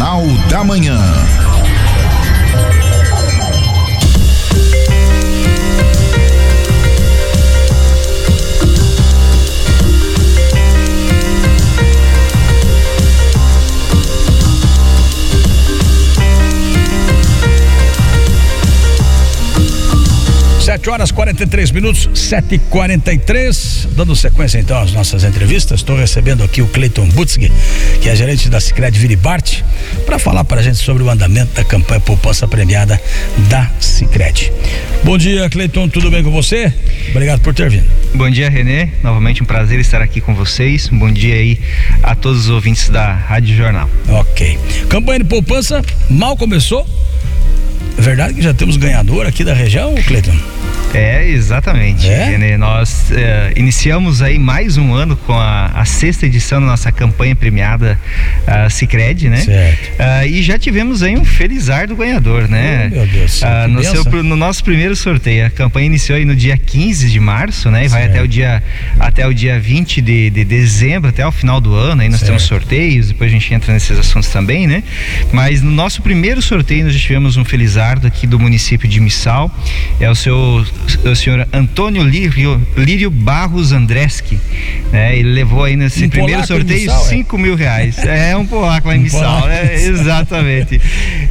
Jornal da Manhã. Sete horas 43 minutos, sete e quarenta e três, dando sequência então às nossas entrevistas. Estou recebendo aqui o Cleiton Butzig, que é gerente da Sicredi Viribarte, para falar para a gente sobre o andamento da campanha poupança premiada da Sicredi. Bom dia, Cleiton, tudo bem com você? Obrigado por ter vindo. Bom dia, Renê. Novamente um prazer estar aqui com vocês. Bom dia aí a todos os ouvintes da Rádio Jornal. Ok. Campanha de poupança mal começou. É verdade que já temos ganhador aqui da região, Cleiton? É, exatamente. É? Nós é, iniciamos aí mais um ano com a, a, sexta edição da nossa campanha premiada uh, Cicred, né? Certo. Uh, e já tivemos aí um felizardo ganhador, né? Oh, meu Deus. Uh, no, seu, no, nosso primeiro sorteio. A campanha iniciou aí no dia 15 de março, né? E vai até o dia até o dia 20 de, de dezembro, até o final do ano. Aí nós certo. temos sorteios, depois a gente entra nesses assuntos também, né? Mas no nosso primeiro sorteio nós já tivemos um felizardo aqui do município de Missal. É o seu o senhor Antônio Lírio, Lírio Barros Andreski. Né? Ele levou aí nesse um primeiro sorteio 5 é? mil reais. É um polaco lá em um Missal, né? Exatamente.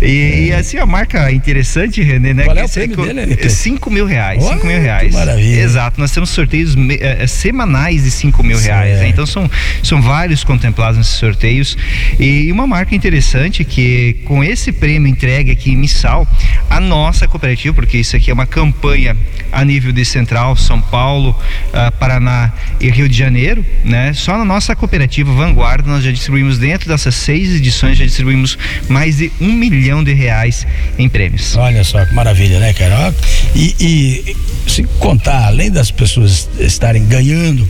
E, é. e, assim, a marca interessante, René, né? Qual é o prêmio dele? 5 mil reais. 5 mil reais. maravilha. Exato. Nós temos sorteios é, semanais de 5 mil reais. Né? Então são, são vários contemplados nesses sorteios. E uma marca interessante que com esse prêmio entregue aqui em Missal, a nossa cooperativa, porque isso aqui é uma campanha a nível de Central, São Paulo, uh, Paraná e Rio de Janeiro, né? Só na nossa cooperativa Vanguarda nós já distribuímos dentro dessas seis edições já distribuímos mais de um milhão de reais em prêmios. Olha só que maravilha, né, cara? E, e se contar, além das pessoas estarem ganhando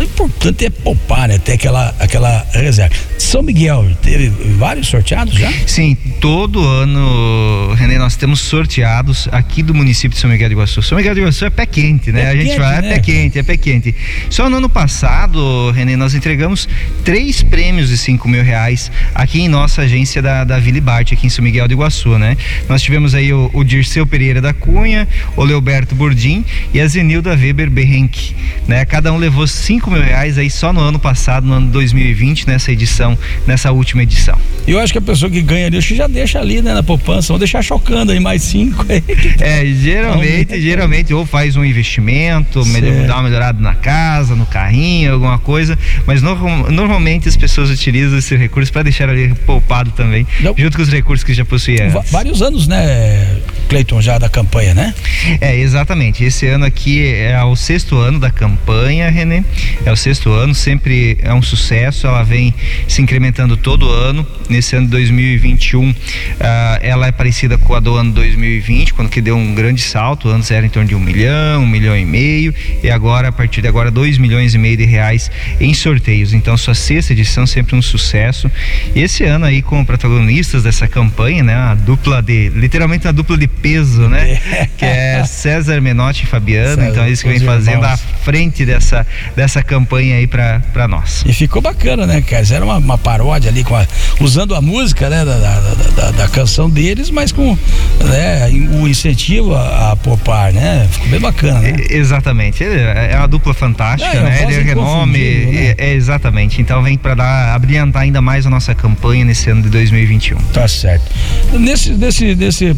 o importante é poupar, né? Ter aquela, aquela reserva. São Miguel, teve vários sorteados já? Sim, todo ano, René, nós temos sorteados aqui do município de São Miguel de Iguaçu. São Miguel de Iguaçu é pé quente, né? É a gente vai, é né? é pé quente, é pé quente. Só no ano passado, René, nós entregamos três prêmios de cinco mil reais aqui em nossa agência da, da Vila Bart, aqui em São Miguel de Iguaçu, né? Nós tivemos aí o, o Dirceu Pereira da Cunha, o Leoberto Burdim e a Zenilda Weber Berrenck, né? Cada um levou cinco mil reais aí só no ano passado, no ano 2020, nessa edição, nessa última edição. Eu acho que a pessoa que ganha ali, já deixa ali, né, na poupança, vão deixar chocando aí mais cinco. é, geralmente, geralmente, ou faz um investimento, melhor, dá uma melhorada na casa, no carrinho, alguma coisa, mas no, normalmente as pessoas utilizam esse recurso para deixar ali poupado também, Não. junto com os recursos que já possuía. Vários anos, né, Cleiton, já da campanha, né? É, exatamente. Esse ano aqui é o sexto ano da campanha, Renê é o sexto ano, sempre é um sucesso, ela vem se incrementando todo ano. Nesse ano de 2021, uh, ah, ela é parecida com a do ano 2020, quando que deu um grande salto. Antes era em torno de um milhão, um milhão e meio, e agora, a partir de agora, dois milhões e meio de reais em sorteios. Então, sua sexta edição sempre um sucesso. E esse ano aí, com protagonistas dessa campanha, né? A dupla de, literalmente a dupla de peso, né? que é César Menotti e Fabiano. César, então, eles que vem fazendo à frente dessa, dessa campanha aí para nós. E ficou bacana, né, cara? Era uma, uma paródia ali, com a, usando a música, né, da, da, da, da, canção deles, mas com né, o incentivo a, a poupar, né? Ficou bem bacana, né? É, exatamente. É, é uma dupla fantástica, é, né? Ele é renome. Né? É, exatamente. Então vem para dar, abrilhantar ainda mais a nossa campanha nesse ano de 2021. Tá certo. Nesse, nesse, nesse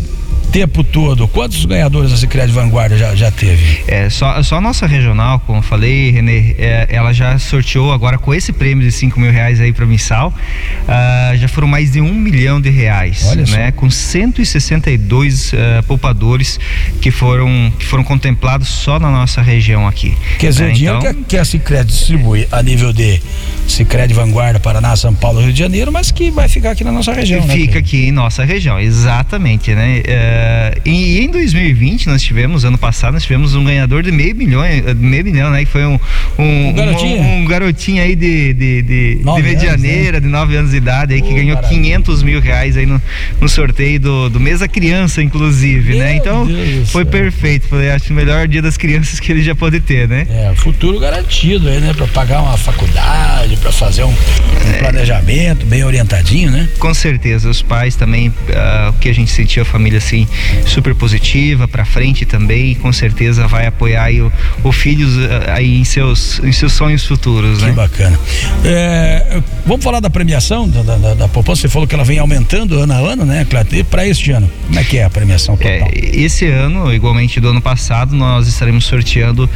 tempo todo, quantos ganhadores a Sicredi Vanguarda já, já teve? É, só, só a nossa regional, como eu falei, Renê, é, ela já sorteou agora com esse prêmio de 5 mil reais aí para Missal, uh, já foram mais de um milhão de reais, Olha né? Só. Com 162 uh, ah, poupadores que foram, que foram contemplados só na nossa região aqui. Quer dizer, né? o dinheiro então, que, a, que a Sicredi distribui a nível de Sicredi Vanguarda, Paraná, São Paulo, Rio de Janeiro, mas que vai ficar aqui na nossa região, Fica né? aqui em nossa região, exatamente, né? É, Uh, e, em 2020 nós tivemos, ano passado, nós tivemos um ganhador de meio milhão, meio milhão, né? Que foi um, um, um, garotinho. um, um garotinho aí de, de, de, de Medianeira, né? de 9 anos de idade, aí, que ganhou maravilha. 500 mil reais aí no, no sorteio do, do Mesa Criança, inclusive, né? Meu né? Então Deus foi perfeito. Foi, acho, o melhor dia das crianças que ele já pode ter, né? É, futuro garantido aí, né? Pra pagar uma faculdade, pra fazer um, um é. planejamento bem orientadinho, né? Com certeza. Os pais também, uh, o que a gente sentiu, a família assim, super positiva, pra frente também, e com certeza vai apoiar aí o, o filho uh, aí em seus, em seus sonhos futuros, que né? Que bacana. É, vamos falar da premiação da, da, da poupança, você falou que ela vem aumentando ano a ano, né, Cláudio? Pra este ano, como é que é a premiação total? É, esse ano, igualmente do ano passado, nós estaremos sorteando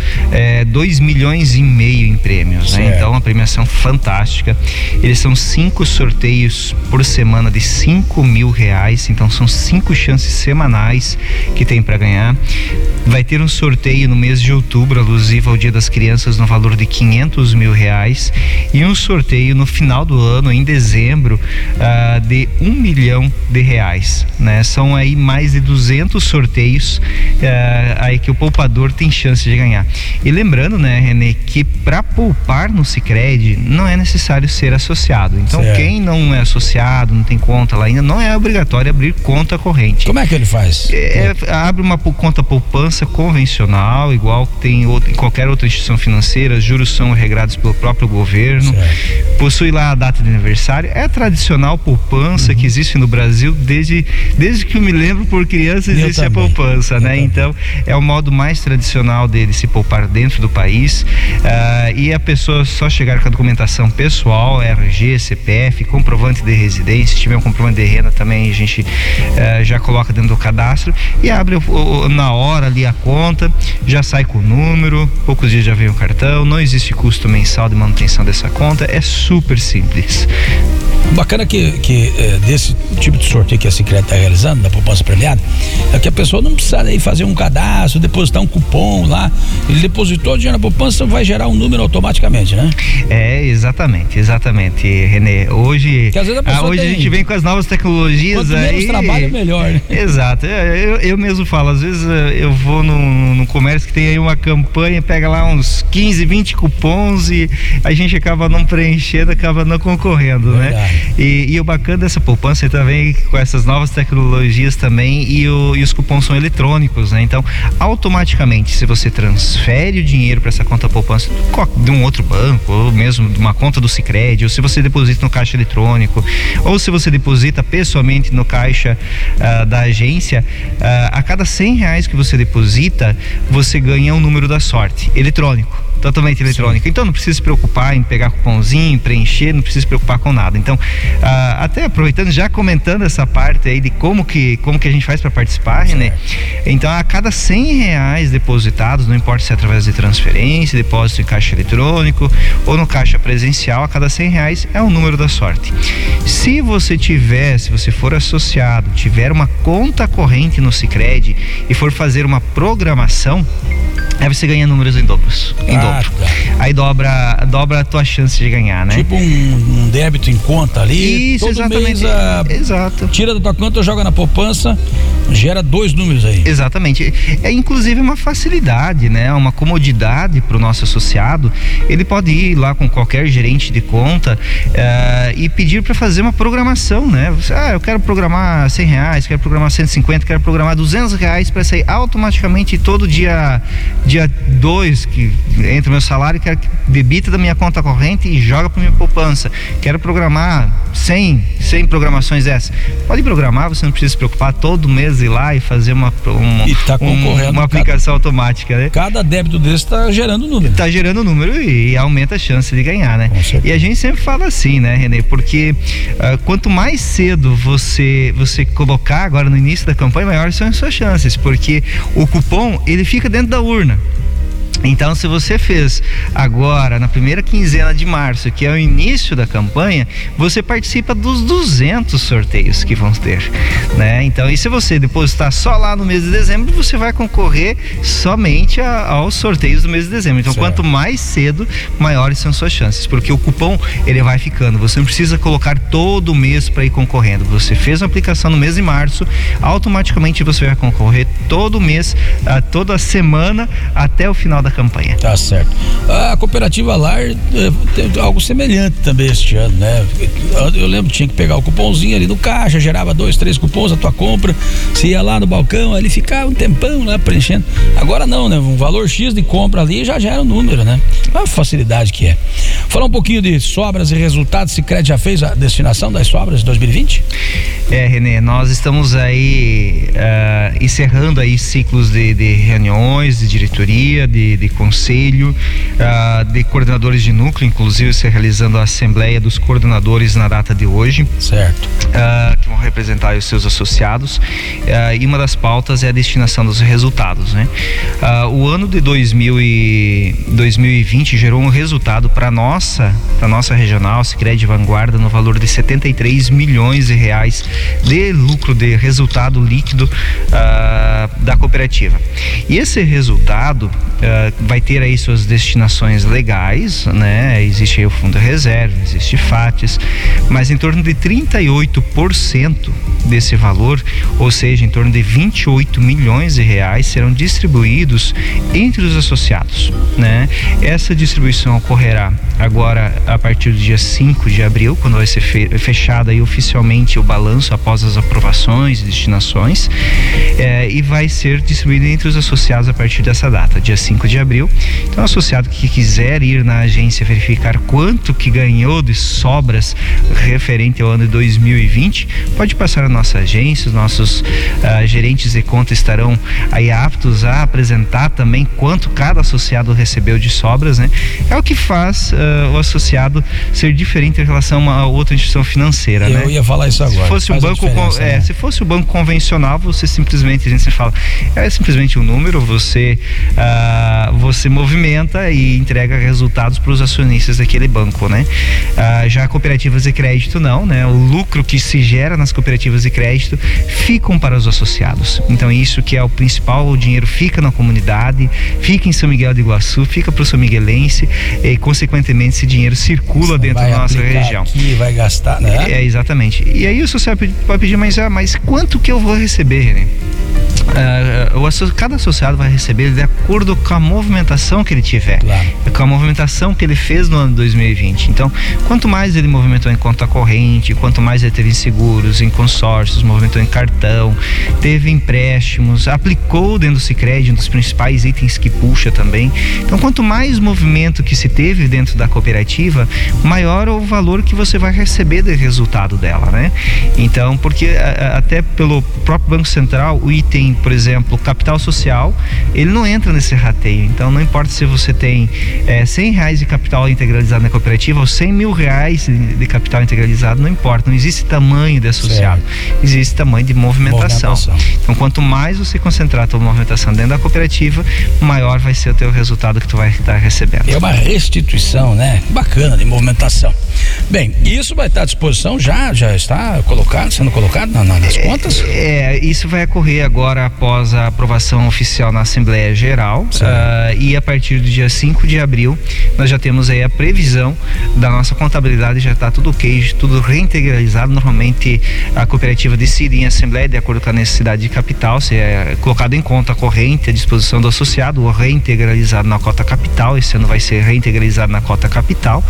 2 é, milhões e meio em prêmios, né? Então, uma premiação fantástica. Eles são cinco sorteios por semana de 5 mil reais, então são cinco chances semanais que tem para ganhar. Vai ter um sorteio no mês de outubro, alusivo ao Dia das Crianças, no valor de 500 mil reais, e um sorteio no final do ano, em dezembro, uh, de um milhão de reais, né? São aí mais de 200 sorteios uh, aí que o poupador tem chance de ganhar. E lembrando, né, Renê, que para poupar no Sicredi não é necessário ser associado. Então, certo. quem não é associado, não tem conta lá ainda, não é obrigatório abrir conta corrente. Como é que ele faz? É, abre uma conta poupança convencional, igual tem em qualquer outra instituição financeira, juros são regrados pelo próprio governo, certo. possui lá a data de aniversário, é a tradicional poupança uhum. que existe no Brasil desde, desde que eu me lembro por criança existe a poupança, eu né? Também. Então, é o modo mais tradicional dele se poupar dentro do país uh, e a pessoa só chegar com a documentação pessoal, RG, CPF, comprovante de residência, se tiver um comprovante de renda também a gente uh, já coloca dentro do cadastro e abre o, o, na hora ali a conta, já sai com o número, poucos dias já vem o cartão, não existe custo mensal de manutenção dessa conta, é super simples. Bacana que, que é, desse tipo de sorteio que a Secretaria está realizando, da poupança premiada, é que a pessoa não precisa aí fazer um cadastro, depositar um cupom lá. Ele depositou o dinheiro na poupança, vai gerar um número automaticamente, né? É, exatamente, exatamente, Renê. Hoje, a a, hoje tem... a gente vem com as novas tecnologias Quanto aí. Menos trabalho, melhor. Né? Exato. É, eu, eu mesmo falo, às vezes eh, eu vou no, no comércio que tem aí uma campanha, pega lá uns 15, 20 cupons e a gente acaba não preenchendo, acaba não concorrendo? Verdade. né? E, e, o bacana dessa poupança é também com essas novas tecnologias também e, o, e os cupons são eletrônicos, né? Então, automaticamente, se você transfere o dinheiro para essa conta poupança de um outro banco, ou mesmo de uma conta do Sicredi, ou se você deposita no caixa eletrônico, ou se você deposita pessoalmente no caixa uh, da agência, uh, a cada 100 reais que você deposita, você ganha um número da sorte eletrônico totalmente eletrônica. Sim. Então não precisa se preocupar em pegar cupomzinho, preencher, não precisa se preocupar com nada. Então, ah, até aproveitando, já comentando essa parte aí de como que, como que a gente faz para participar, né? Então, a cada 100 reais depositados, não importa se é através de transferência, depósito em caixa eletrônico ou no caixa presencial, a cada 100 reais é o número da sorte. Se você tiver, se você for associado, tiver uma conta corrente no Sicredi e for fazer uma programação, Aí você ganha números em dobros. Em ah, dobro. Tá. Aí dobra, dobra a tua chance de ganhar, né? Tipo um, um débito em conta ali. Isso, exatamente. Mês, a, Exato. Tira da tua conta, joga na poupança, gera dois números aí. Exatamente. É inclusive uma facilidade, né? Uma comodidade para o nosso associado. Ele pode ir lá com qualquer gerente de conta uh, e pedir para fazer uma programação, né? Você, ah, eu quero programar 100 reais, quero programar 150, quero programar 200 reais para sair automaticamente todo dia dia 2 que entra o meu salário, quero que debita da minha conta corrente e joga para minha poupança. Quero programar 100, 100 programações essas. Pode programar, você não precisa se preocupar todo mês ir lá e fazer uma uma, tá um, uma aplicação cada, automática, né? Cada débito desse está gerando número. Está gerando número e, e, aumenta a chance de ganhar, né? E a gente sempre fala assim, né, Renê? Porque uh, quanto mais cedo você você colocar agora no início da campanha, maiores são as suas chances, porque o cupom ele fica dentro da urna. Então, se você fez agora, na primeira quinzena de março, que é o início da campanha, você participa dos 200 sorteios que vão ter, né? Então, e se você depositar só lá no mês de dezembro, você vai concorrer somente a, aos sorteios do mês de dezembro. Então, certo. quanto mais cedo, maiores são suas chances, porque o cupom ele vai ficando. Você não precisa colocar todo mês para ir concorrendo. Você fez a aplicação no mês de março, automaticamente você vai concorrer todo mês, toda semana até o final da campanha. Tá certo. A cooperativa Lar é, tem algo semelhante também este ano, né? Eu lembro que tinha que pegar o cupomzinho ali no caixa, gerava dois, três cupons a tua compra, você ia lá no balcão, ali ficava um tempão lá preenchendo. Agora não, né? Um valor X de compra ali já gera o um número, né? A facilidade que é. Falar um pouquinho de sobras e resultados, se Cred já fez a destinação das sobras de 2020? É, Renê, nós estamos aí uh, encerrando aí ciclos de, de reuniões, de diretoria, de, de conselho, uh, de coordenadores de núcleo, inclusive se realizando a assembleia dos coordenadores na data de hoje. Certo. Uh, que vão representar os seus associados. e uma das pautas é a destinação dos resultados, né? o ano de 2000 e 2020 gerou um resultado para nossa, para nossa regional, Sicredi Vanguarda, no valor de 73 milhões de reais de lucro de resultado líquido uh, da cooperativa. E esse resultado uh, vai ter aí suas destinações legais, né? Existe aí o fundo reserva, existe FATES, mas em torno de 38% desse valor, ou seja, em torno de 28 milhões de reais serão distribuídos entre os associados, né? Essa distribuição ocorrerá agora a partir do dia 5 de abril, quando vai ser fechado aí oficialmente o balanço após as aprovações e destinações, é, e vai ser distribuído entre os associados a partir dessa data, dia 5 de abril. Então, o associado que quiser ir na agência verificar quanto que ganhou de sobras referente ao ano de 2020, pode passar na nossa agência, os nossos uh, gerentes de conta estarão aí aptos a apresentar também quanto cada associado recebeu de sobras, né? É o que faz uh, o associado ser diferente em relação a outra instituição financeira, Eu né? Eu ia falar isso agora. Se fosse o banco, com, é, né? se fosse o banco convencional, você simplesmente a gente fala, é simplesmente um número, você uh, você movimenta e entrega resultados para os acionistas daquele banco, né? Uh, já cooperativas de crédito não, né? O lucro que se gera nas cooperativas de crédito ficam para os associados. Então isso que é o principal, o dinheiro fica na comunidade, fica em São Miguel de Iguaçu, fica para o São Miguelense e consequentemente esse dinheiro circula dentro da nossa região. Aqui vai gastar, né? É exatamente. E aí o social pode pedir, mas ah, mas quanto que eu vou receber, né? Uh, o, cada associado vai receber de acordo com a movimentação que ele tiver, claro. com a movimentação que ele fez no ano 2020. Então, quanto mais ele movimentou em conta corrente, quanto mais ele teve em seguros, em consórcios, movimentou em cartão, teve empréstimos, aplicou dentro do Sicredi, um dos principais itens que puxa também. Então, quanto mais movimento que se teve dentro da cooperativa, maior o valor que você vai receber de resultado dela, né? Então, porque até pelo próprio Banco Central, o item por exemplo, capital social, ele não entra nesse rateio. Então não importa se você tem é, 100 reais de capital integralizado na cooperativa ou 100 mil reais de capital integralizado, não importa. Não existe tamanho de associado, certo. existe tamanho de movimentação. movimentação. Então quanto mais você concentrar a tua movimentação dentro da cooperativa, maior vai ser o teu resultado que tu vai estar recebendo. É uma restituição, né? Bacana de movimentação. Bem, isso vai estar à disposição já, já está colocado, sendo colocado na, nas contas? É, isso vai ocorrer agora após a aprovação oficial na Assembleia Geral uh, e a partir do dia 5 de abril nós já temos aí a previsão da nossa contabilidade, já está tudo ok, tudo reintegralizado. Normalmente a cooperativa decide em Assembleia de acordo com a necessidade de capital, se é colocado em conta corrente à disposição do associado ou reintegralizado na cota capital, esse ano vai ser reintegralizado na cota capital,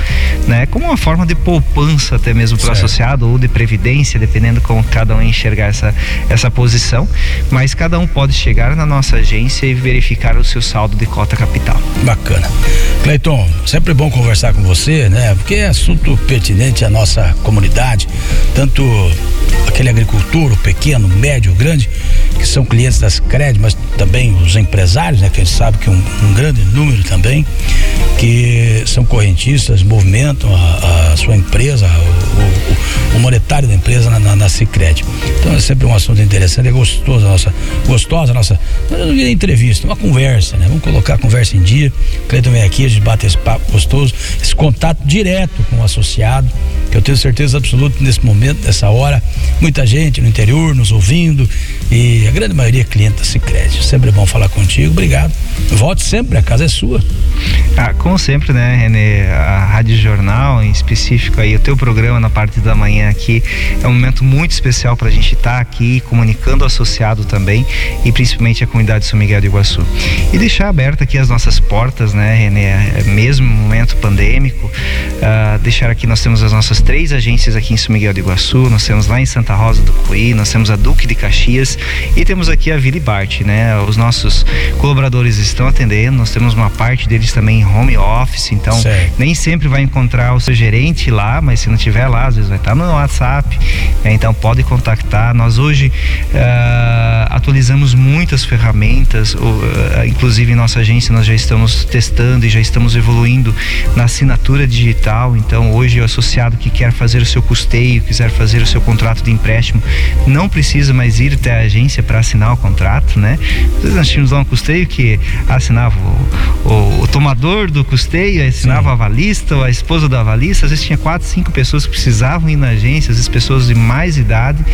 né? Como uma forma de poupança até mesmo para o associado ou de previdência, dependendo como cada um enxergar essa, essa posição, mas cada cada um pode chegar na nossa agência e verificar o seu saldo de cota capital. Bacana. Cleiton, sempre bom conversar com você, né? Porque é assunto pertinente à nossa comunidade, tanto aquele agricultor, o pequeno, médio, grande, que são clientes das Cred, mas também os empresários, né? Que a gente sabe que um, um grande número também, que são correntistas, movimentam a, a sua empresa, o, o, o, monetário da empresa na, na, na Cicred. Então é sempre um assunto interessante, é gostoso a nossa, gostosa nossa, não entrevista, uma conversa, né? Vamos colocar a conversa em dia. O Cleiton vem aqui, a gente bate esse papo gostoso, esse contato direto com o associado, eu tenho certeza absoluta nesse momento, nessa hora, muita gente no interior nos ouvindo e a grande maioria é cliente da Cicred. Sempre é bom falar contigo, obrigado. Volte sempre, a casa é sua. Ah, como sempre, né, Renê? A Rádio Jornal, em específico aí, o teu programa na parte da manhã aqui, é um momento muito especial para a gente estar tá aqui comunicando o associado também e principalmente a comunidade de São Miguel do Iguaçu. E deixar aberta aqui as nossas portas, né, Renê? É mesmo momento pandêmico, uh, deixar aqui, nós temos as nossas três agências aqui em São Miguel do Iguaçu, nós temos lá em Santa Rosa do Cuí, nós temos a Duque de Caxias e temos aqui a Vila Bart, né? Os nossos colaboradores estão atendendo, nós temos uma parte deles também em home office, então certo. nem sempre vai encontrar o seu gerente lá, mas se não tiver lá, às vezes vai estar no WhatsApp, né? então pode contactar. Nós hoje uh, atualizamos muitas ferramentas, uh, inclusive em nossa agência nós já estamos testando e já estamos evoluindo na assinatura digital, então hoje o associado que quer fazer o seu custeio, quiser fazer o seu contrato de empréstimo, não precisa mais ir até a agência para assinar o contrato, né? Nós tínhamos lá um custeio que assinava o, o, o tomador do custeio, assinava Sim. a avalista ou a esposa do avalista, às vezes tinha quatro, cinco pessoas que precisavam ir na agência, às vezes pessoas de mais idade,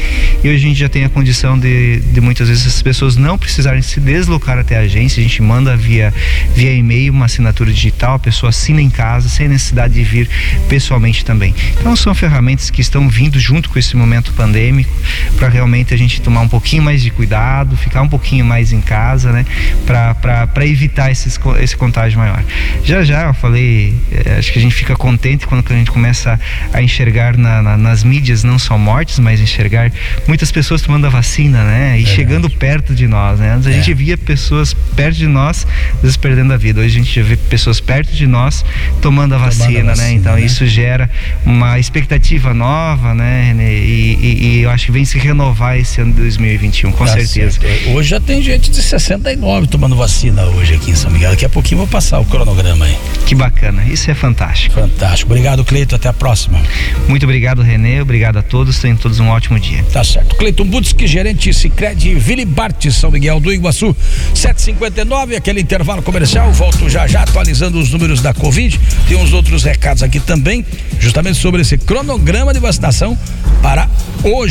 e hoje a gente já tem a condição de, de muitas vezes essas pessoas não precisarem se deslocar até a agência, a gente manda via, via e-mail uma assinatura digital, a pessoa assina em casa, sem necessidade de vir pessoalmente também. Então são ferramentas que estão vindo junto com esse momento pandêmico para realmente a gente tomar um pouquinho mais de cuidado, ficar um pouquinho mais em casa, né? Para evitar esses, esse contágio maior. Já já eu falei, é, acho que a gente fica contente quando a gente começa a enxergar na, na, nas mídias não só mortes, mas enxergar muitas pessoas tomando a vacina, né? E é chegando perto de nós, né? Antes a é. gente via pessoas perto de nós, às vezes perdendo a vida. Hoje a gente vê pessoas perto de nós tomando a vacina, tomando a vacina né? Então né? isso gera uma expectativa nova, né? E, e, e, eu acho que vem se renovar esse ano de 2021, com tá certeza. Certo. Hoje já tem gente de 69 tomando vacina hoje aqui em São Miguel. Daqui a pouquinho vou passar o cronograma aí. Que bacana, isso é fantástico. Fantástico. Obrigado, Cleito. Até a próxima. Muito obrigado, Renê. Obrigado a todos. Tenham todos um ótimo dia. Tá certo. Cleiton Budski, gerente Cicred Vili Bart, São Miguel do Iguaçu. 759, aquele intervalo comercial. Volto já já atualizando os números da Covid. Tem uns outros recados aqui também, justamente sobre esse cronograma de vacinação para hoje.